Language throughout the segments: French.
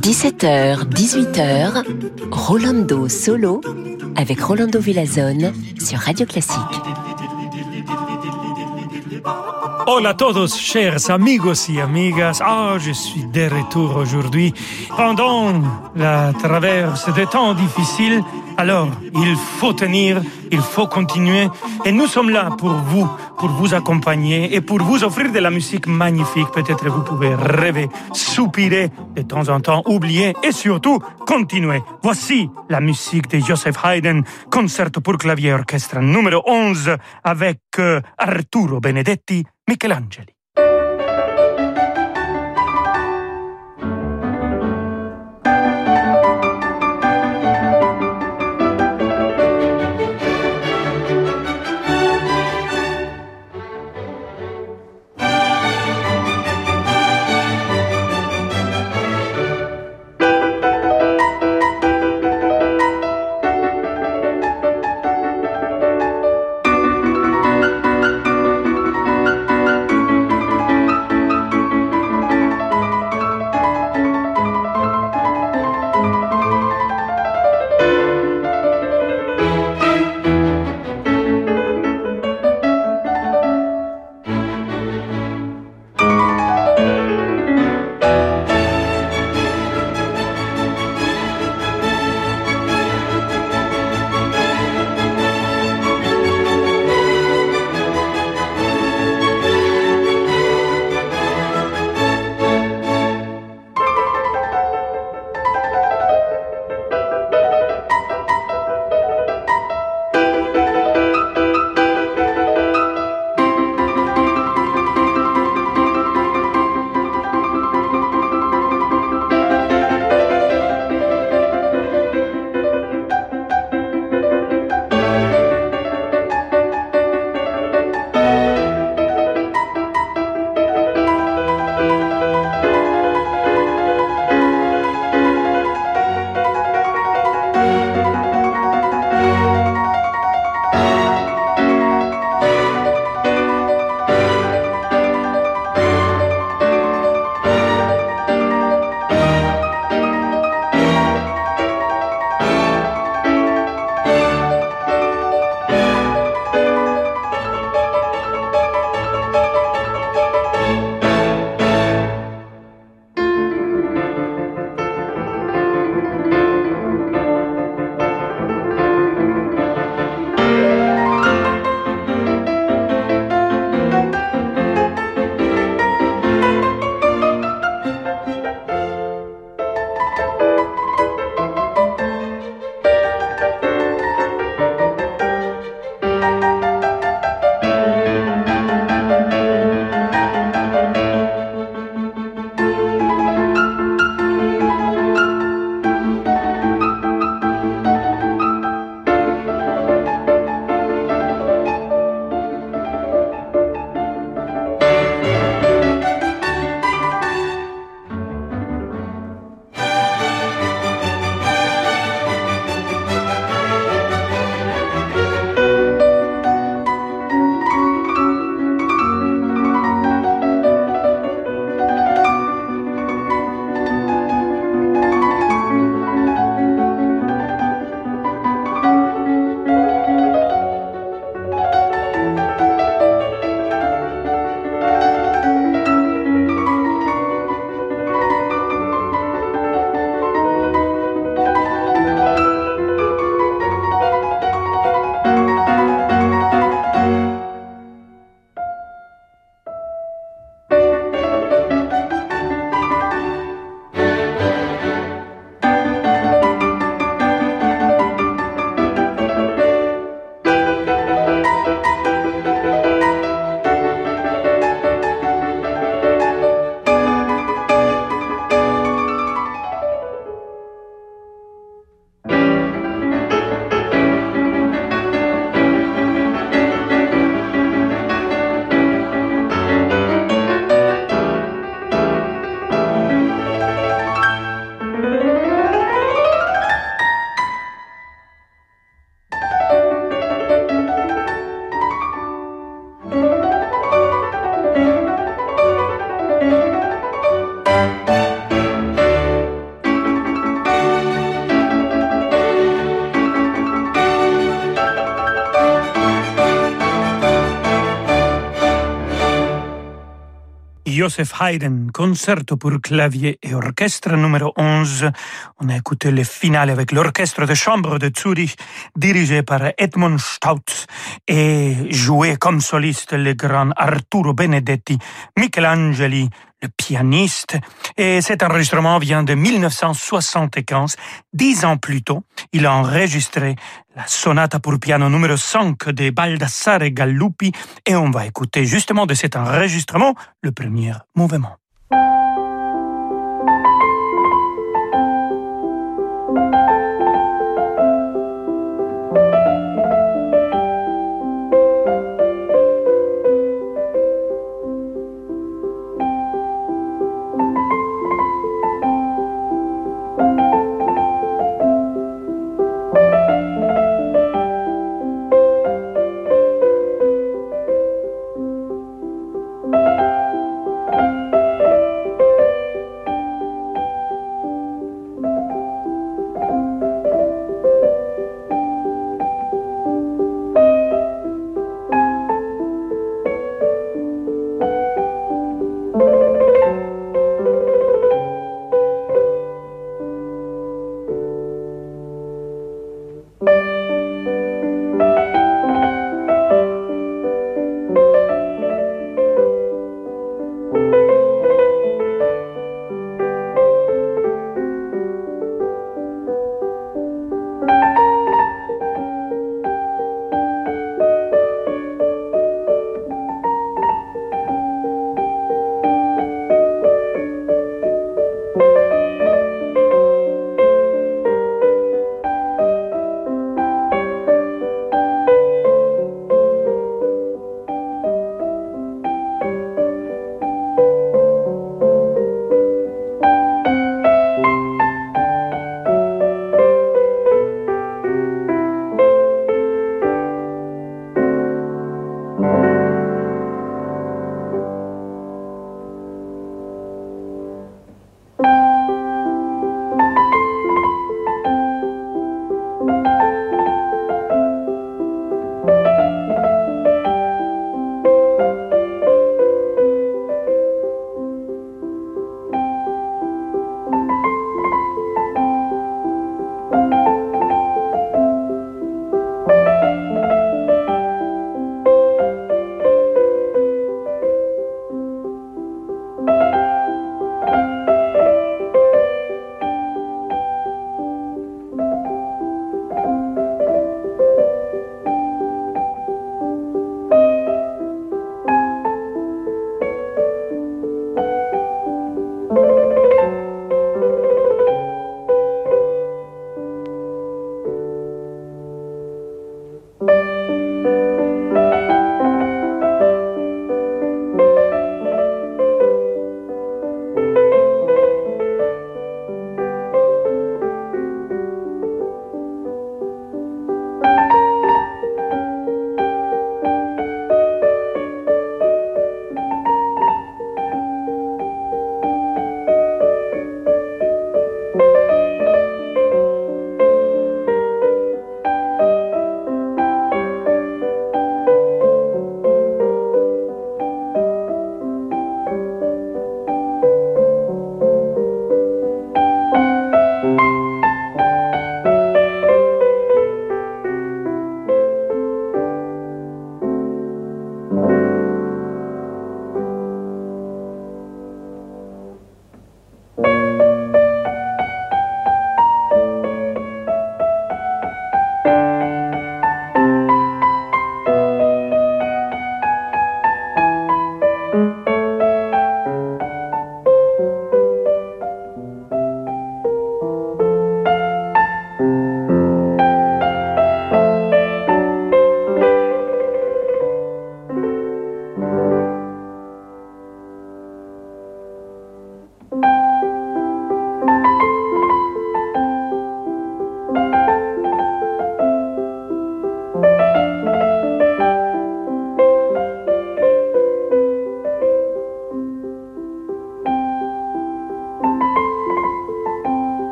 17h, 18h, Rolando Solo avec Rolando Villazone sur Radio Classique. Hola a todos, chers amigos y amigas. Ah, je suis de retour aujourd'hui. Pendant la traverse des temps difficiles, alors il faut tenir, il faut continuer. Et nous sommes là pour vous, pour vous accompagner et pour vous offrir de la musique magnifique. Peut-être vous pouvez rêver, soupirer de temps en temps, oublier et surtout continuer. Voici la musique de Joseph Haydn, concerto pour clavier orchestre numéro 11 avec euh, Arturo Benedetti Michelangeli. Joseph Haydn, concerto pour clavier et orchestre numéro 11. On a écouté le final avec l'orchestre de chambre de Zurich, dirigé par Edmund Stautz et joué comme soliste le grand Arturo Benedetti, Michelangeli, le pianiste. Et cet enregistrement vient de 1975. Dix ans plus tôt, il a enregistré la sonate pour piano numéro 5 de Baldassare Gallupi et on va écouter justement de cet enregistrement le premier mouvement.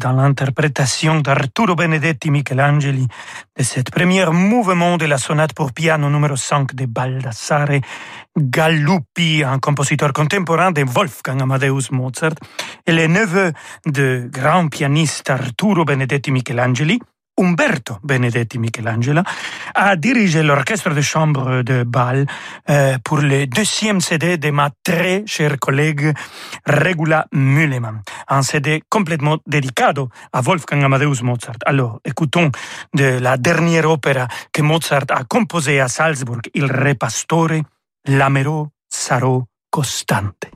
Dans l'interprétation d'Arturo Benedetti Michelangeli de cette première mouvement de la sonate pour piano numéro 5 de Baldassare Galuppi, un compositeur contemporain de Wolfgang Amadeus Mozart, et le neveu de grand pianiste Arturo Benedetti Michelangeli, Umberto Benedetti Michelangelo a dirigé l'orchestre de chambre de Bâle euh, pour le deuxième CD de ma très chère collègue Regula Müllemann, un CD complètement dédié à Wolfgang Amadeus Mozart. Alors, écoutons de la dernière opéra que Mozart a composée à Salzburg, Il Re Pastore, L'Amero sarò costante.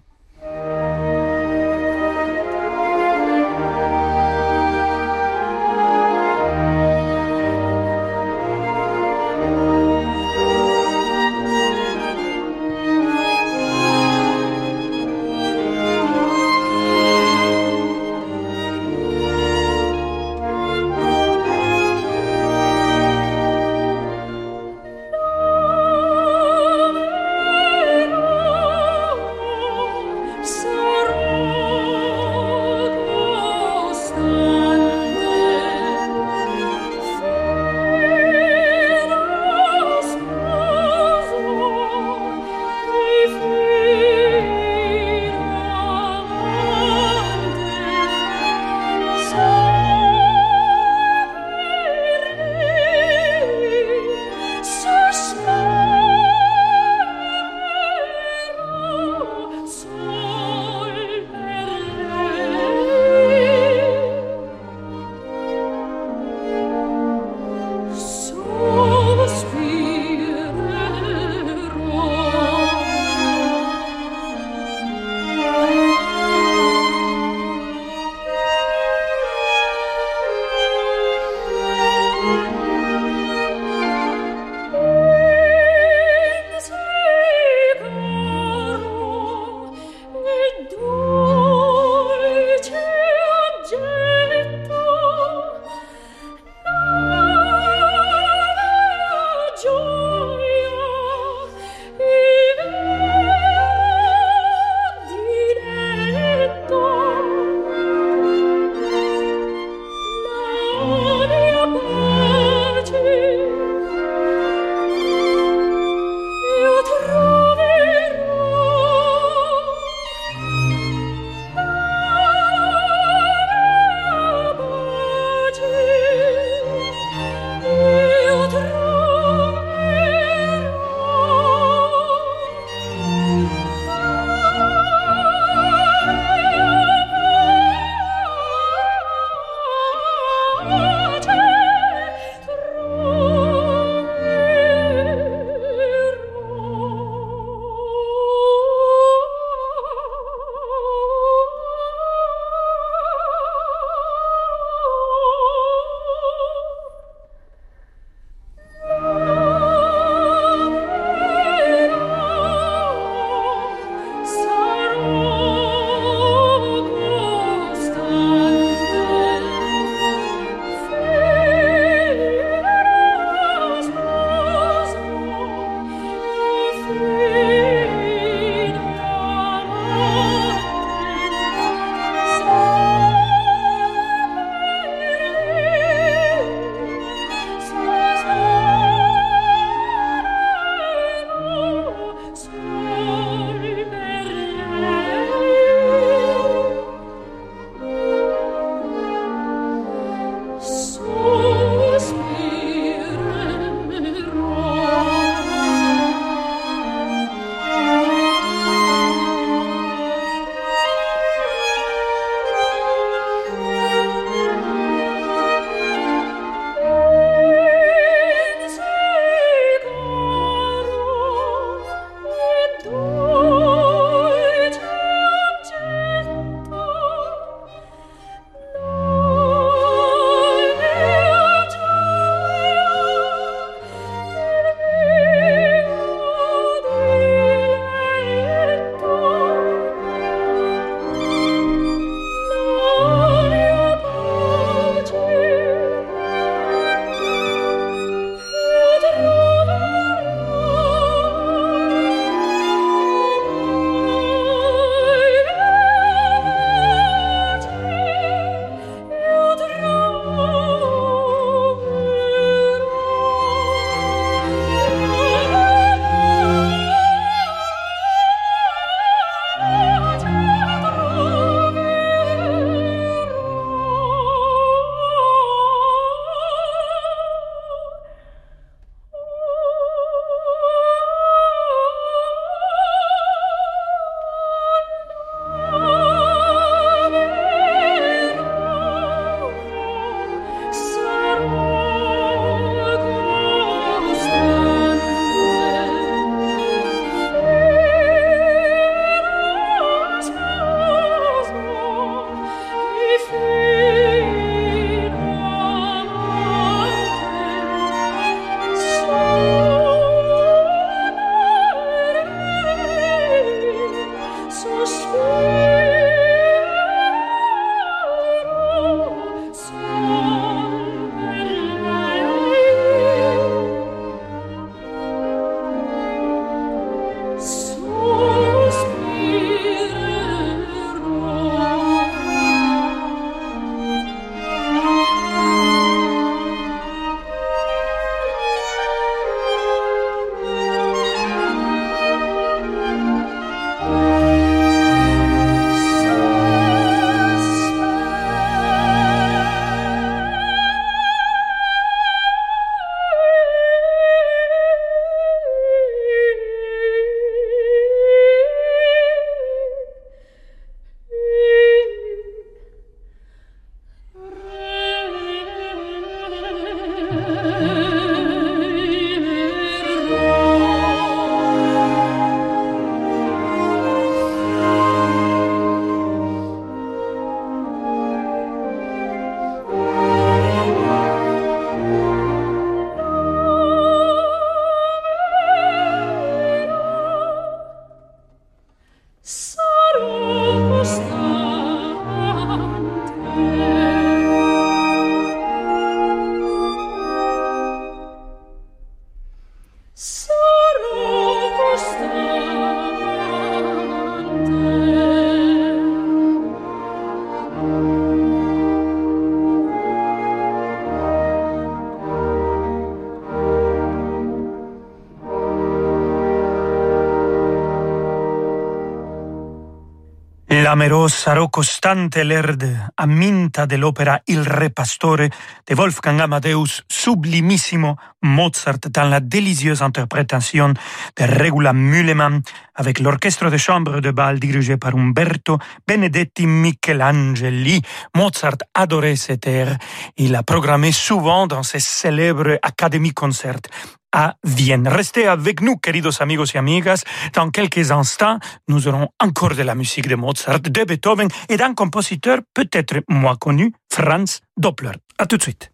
Clamorosa, rocostante l'erde, aminta dell'opera Il Re Pastore de Wolfgang Amadeus, sublimissimo Mozart dans la délicieuse interprétation de Regula Müllemann avec l'orchestre de chambre de bal dirigé par Umberto Benedetti Michelangeli. Mozart adorait cet air. Il a programmé souvent dans ses célèbres Academy Concerts à Vienne. Restez avec nous, queridos amigos y amigas. Dans quelques instants, nous aurons encore de la musique de Mozart, de Beethoven et d'un compositeur peut-être moins connu, Franz Doppler. À tout de suite.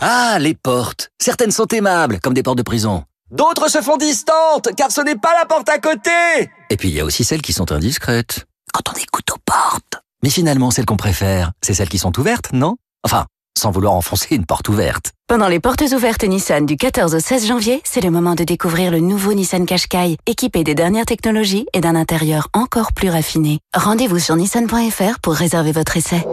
Ah, les portes. Certaines sont aimables, comme des portes de prison. D'autres se font distantes, car ce n'est pas la porte à côté. Et puis il y a aussi celles qui sont indiscrètes. Quand on écoute aux portes. Mais finalement, celles qu'on préfère, c'est celles qui sont ouvertes, non? Enfin, sans vouloir enfoncer une porte ouverte. Pendant les portes ouvertes Nissan du 14 au 16 janvier, c'est le moment de découvrir le nouveau Nissan Qashqai, équipé des dernières technologies et d'un intérieur encore plus raffiné. Rendez-vous sur nissan.fr pour réserver votre essai.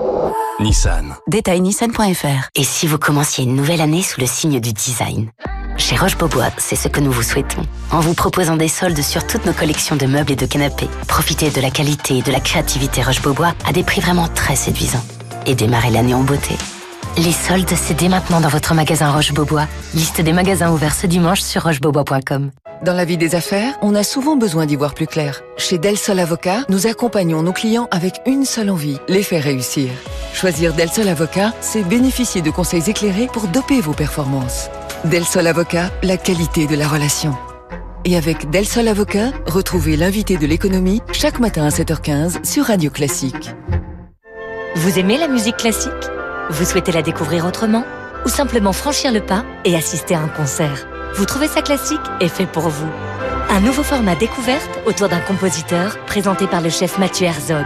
Nissan. Détail nissan.fr. Et si vous commenciez une nouvelle année sous le signe du design? Chez Roche-Beaubois, c'est ce que nous vous souhaitons. En vous proposant des soldes sur toutes nos collections de meubles et de canapés, profitez de la qualité et de la créativité Roche-Beaubois à des prix vraiment très séduisants. Et démarrez l'année en beauté. Les soldes, c'est dès maintenant dans votre magasin Roche-Beaubois. Liste des magasins ouverts ce dimanche sur rochebeaubois.com. Dans la vie des affaires, on a souvent besoin d'y voir plus clair. Chez Del Sol Avocat, nous accompagnons nos clients avec une seule envie, les faire réussir. Choisir Del Sol Avocat, c'est bénéficier de conseils éclairés pour doper vos performances. Del Sol Avocat, la qualité de la relation. Et avec Del Sol Avocat, retrouvez l'invité de l'économie chaque matin à 7h15 sur Radio Classique. Vous aimez la musique classique? Vous souhaitez la découvrir autrement Ou simplement franchir le pas et assister à un concert? Vous trouvez ça classique et fait pour vous Un nouveau format découverte autour d'un compositeur présenté par le chef Mathieu Herzog.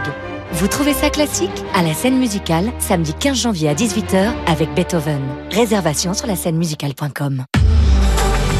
Vous trouvez ça classique? À la scène musicale, samedi 15 janvier à 18h avec Beethoven. Réservation sur la scène musicale.com.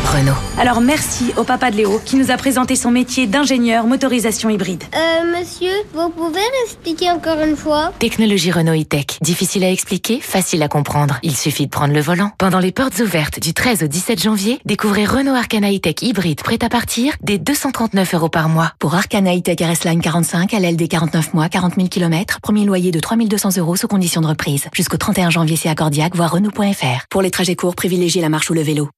Renault. Alors merci au papa de Léo qui nous a présenté son métier d'ingénieur motorisation hybride. Euh, monsieur, vous pouvez expliquer encore une fois? Technologie Renault e-tech. Difficile à expliquer, facile à comprendre. Il suffit de prendre le volant. Pendant les portes ouvertes du 13 au 17 janvier, découvrez Renault Arcana e-tech hybride prêt à partir dès 239 euros par mois. Pour Arcana e-tech RS Line 45, LLD 49 mois, 40 000 km, premier loyer de 3200 euros sous condition de reprise. Jusqu'au 31 janvier, c'est accordiaque, voire Renault.fr. Pour les trajets courts, privilégiez la marche ou le vélo.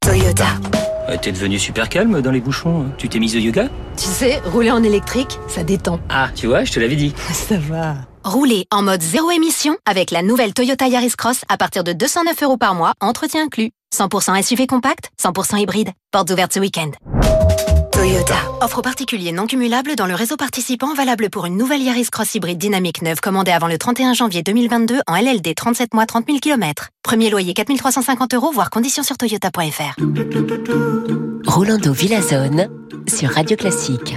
Toyota. Euh, T'es devenu super calme dans les bouchons. Tu t'es mise au yoga? Tu sais, rouler en électrique, ça détend. Ah, tu vois, je te l'avais dit. Ça va. Roulez en mode zéro émission avec la nouvelle Toyota Yaris Cross à partir de 209 euros par mois, entretien inclus. 100% SUV compact, 100% hybride. Portes ouvertes ce week-end. Toyota. Offre particulier non cumulable dans le réseau participant valable pour une nouvelle Yaris Cross hybride dynamique neuve commandée avant le 31 janvier 2022 en LLD 37 mois 30 000 km. Premier loyer 4350 euros, voire conditions sur toyota.fr. Rolando Villazone sur Radio Classique.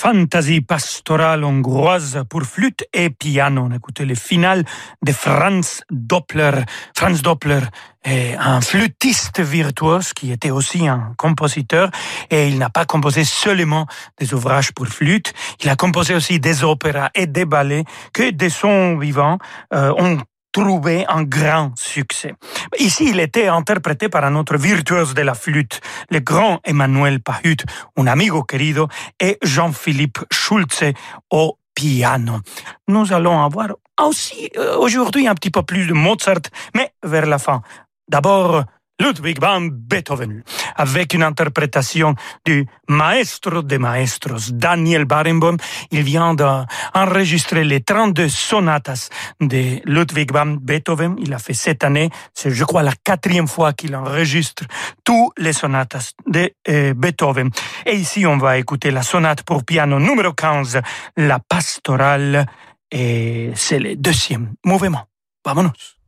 Fantasy pastorale hongroise pour flûte et piano. On a écouté le final de Franz Doppler. Franz Doppler est un flûtiste virtuose qui était aussi un compositeur et il n'a pas composé seulement des ouvrages pour flûte, il a composé aussi des opéras et des ballets que de son vivant euh, ont trouvé un grand succès. Ici, il était interprété par un autre virtuose de la flûte, le grand Emmanuel Pahut, un amigo querido, et Jean-Philippe Schulze au piano. Nous allons avoir aussi euh, aujourd'hui un petit peu plus de Mozart, mais vers la fin. D'abord, Ludwig van Beethoven, avec une interprétation du maestro de maestros, Daniel Barenboim. Il vient d'enregistrer les 32 sonatas de Ludwig van Beethoven. Il a fait cette année, c'est je crois la quatrième fois qu'il enregistre tous les sonatas de euh, Beethoven. Et ici, on va écouter la sonate pour piano numéro 15, la pastorale, et c'est le deuxième mouvement. Vamonos.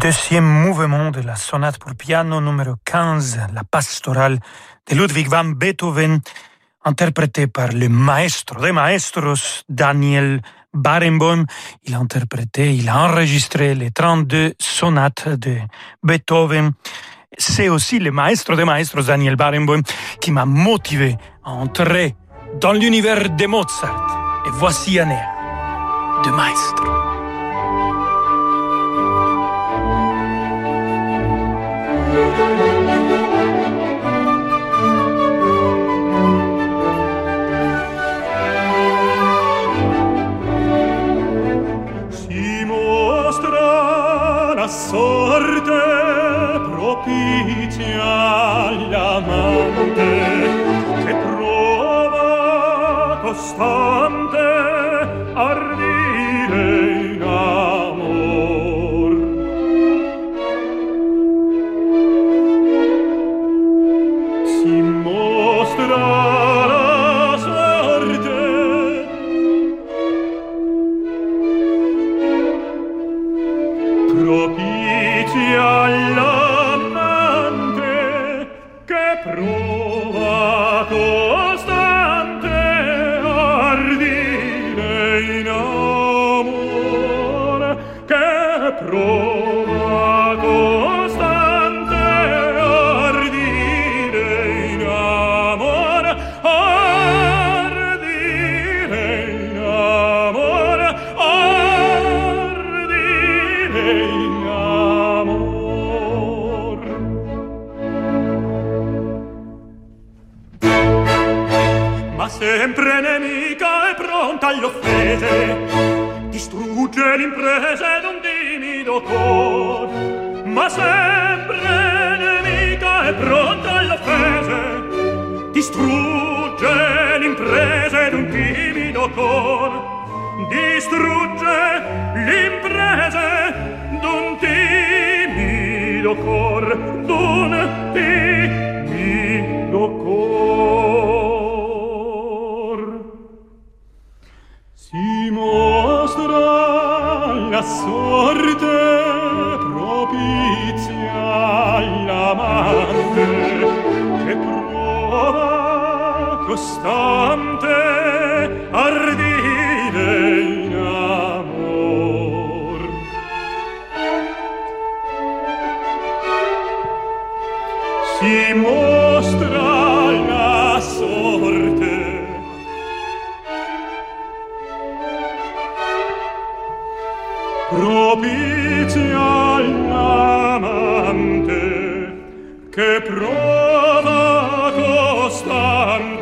Deuxième mouvement de la sonate pour piano numéro 15, la pastorale de Ludwig van Beethoven, interprétée par le maestro des maestros, Daniel Barenboim. Il a interprété, il a enregistré les 32 sonates de Beethoven. C'est aussi le maestro des maestros, Daniel Barenboim, qui m'a motivé à entrer dans l'univers de Mozart. Et voici un air de maestro. sorte propitia all'amante che prova costante ti love. Offese distrugge l'imprese d'un timido cor ma sempre nemica e pronta alle offese distrugge l'imprese d'un timido cor distrugge l'imprese d'un timido cor d'un timido propizia all'amante che prova costante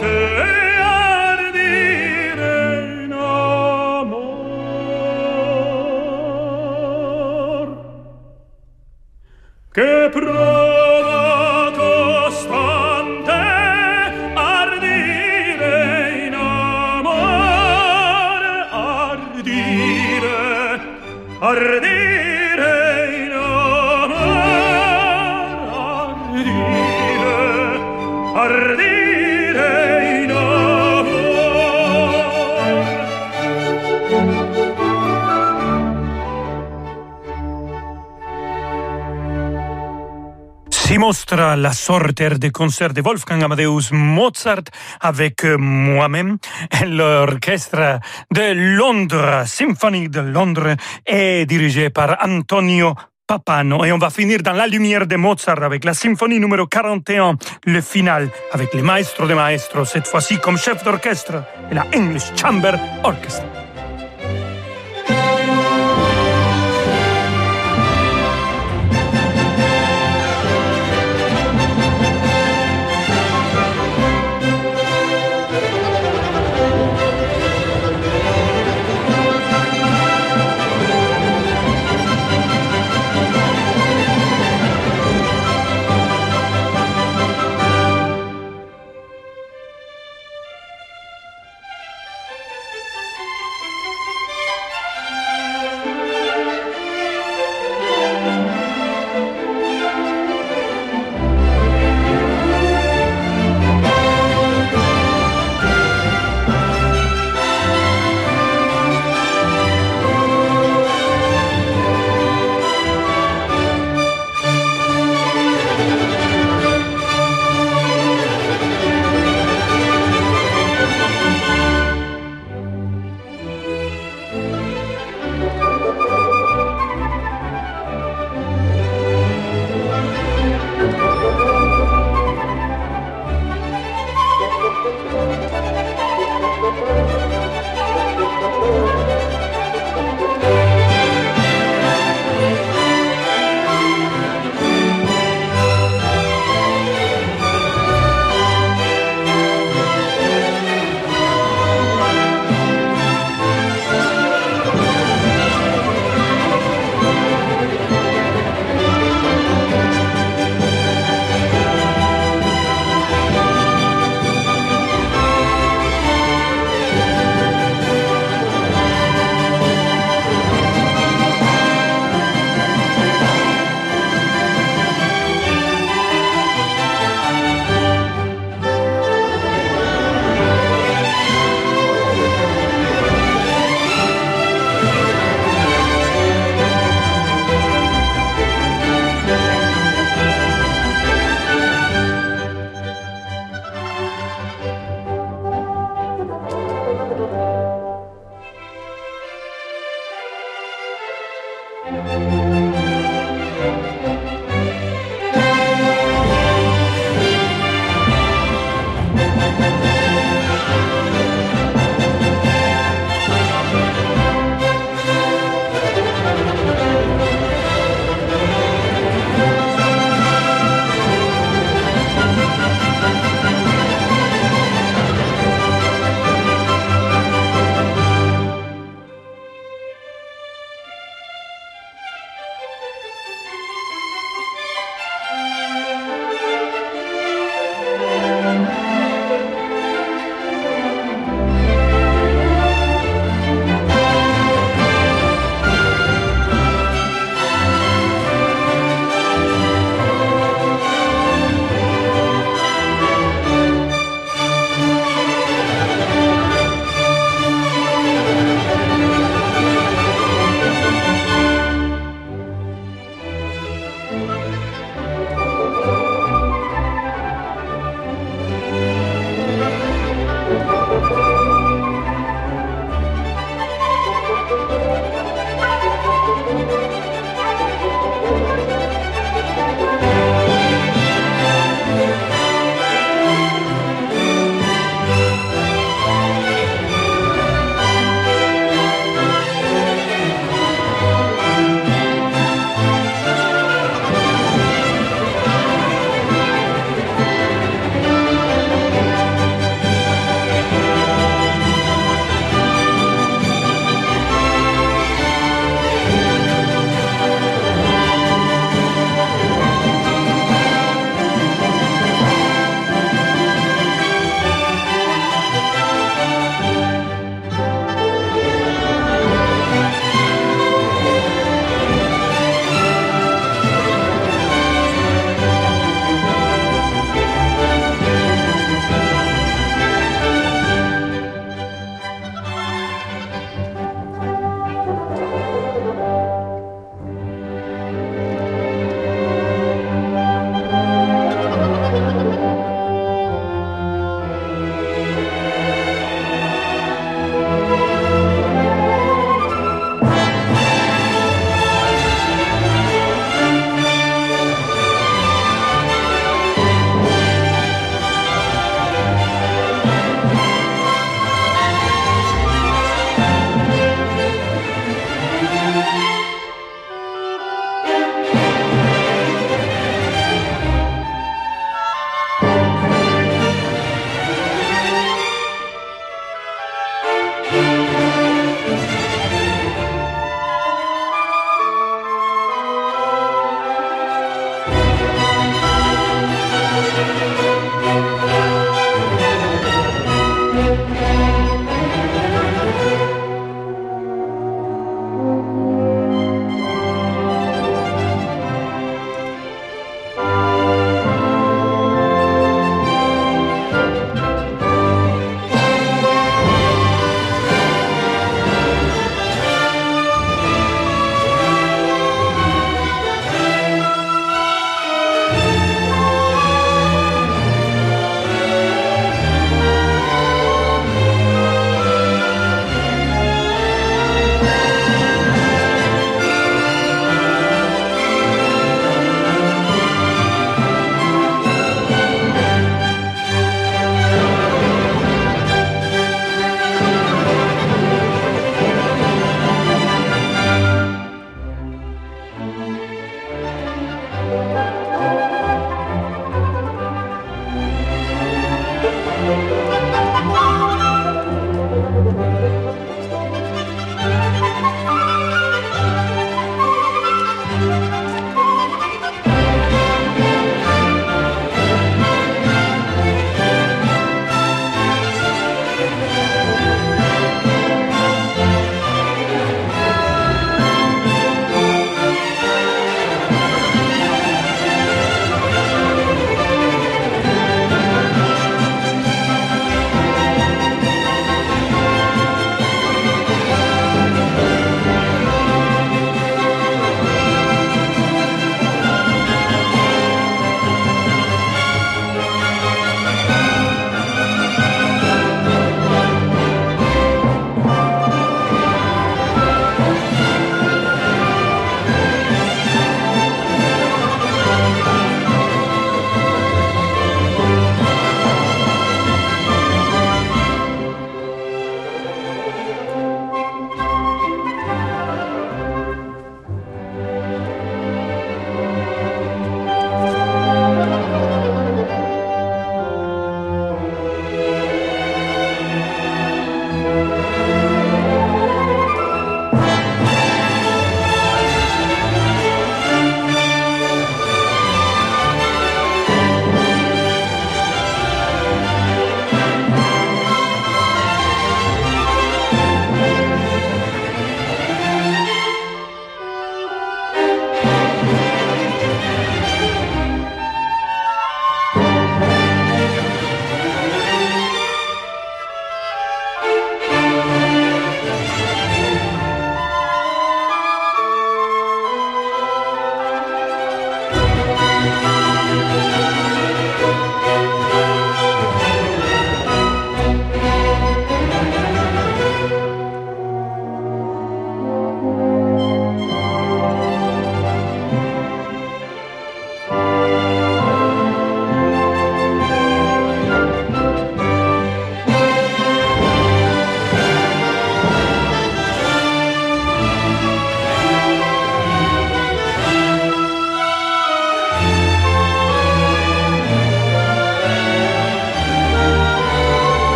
Si mostra la sorte des concerts de Wolfgang Amadeus Mozart avec euh, moi-même. L'orchestre de Londres, Symphonie de Londres, est dirigé par Antonio Papano. Et on va finir dans la lumière de Mozart avec la symphonie numéro 41, le final, avec le maestro de maestros, cette fois-ci comme chef d'orchestre, et la English Chamber Orchestra.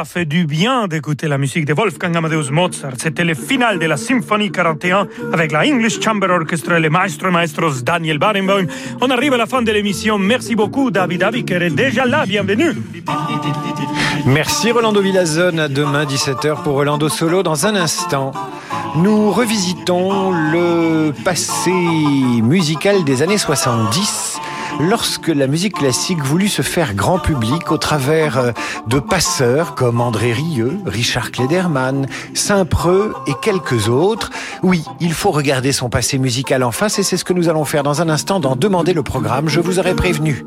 Ça fait du bien d'écouter la musique de Wolfgang Amadeus Mozart. C'était le final de la Symphonie 41 avec la English Chamber Orchestra et le maestro maestros Daniel Barenboim. On arrive à la fin de l'émission. Merci beaucoup, David Aviker est déjà là. Bienvenue. Merci Rolando Villazone. À demain 17h pour Rolando Solo. Dans un instant, nous revisitons le passé musical des années 70 lorsque la musique classique voulut se faire grand public au travers euh, de passeurs comme André Rieu, Richard Klederman, Saint-Preux et quelques autres. Oui, il faut regarder son passé musical en face et c'est ce que nous allons faire dans un instant dans Demander le programme. Je vous aurais prévenu.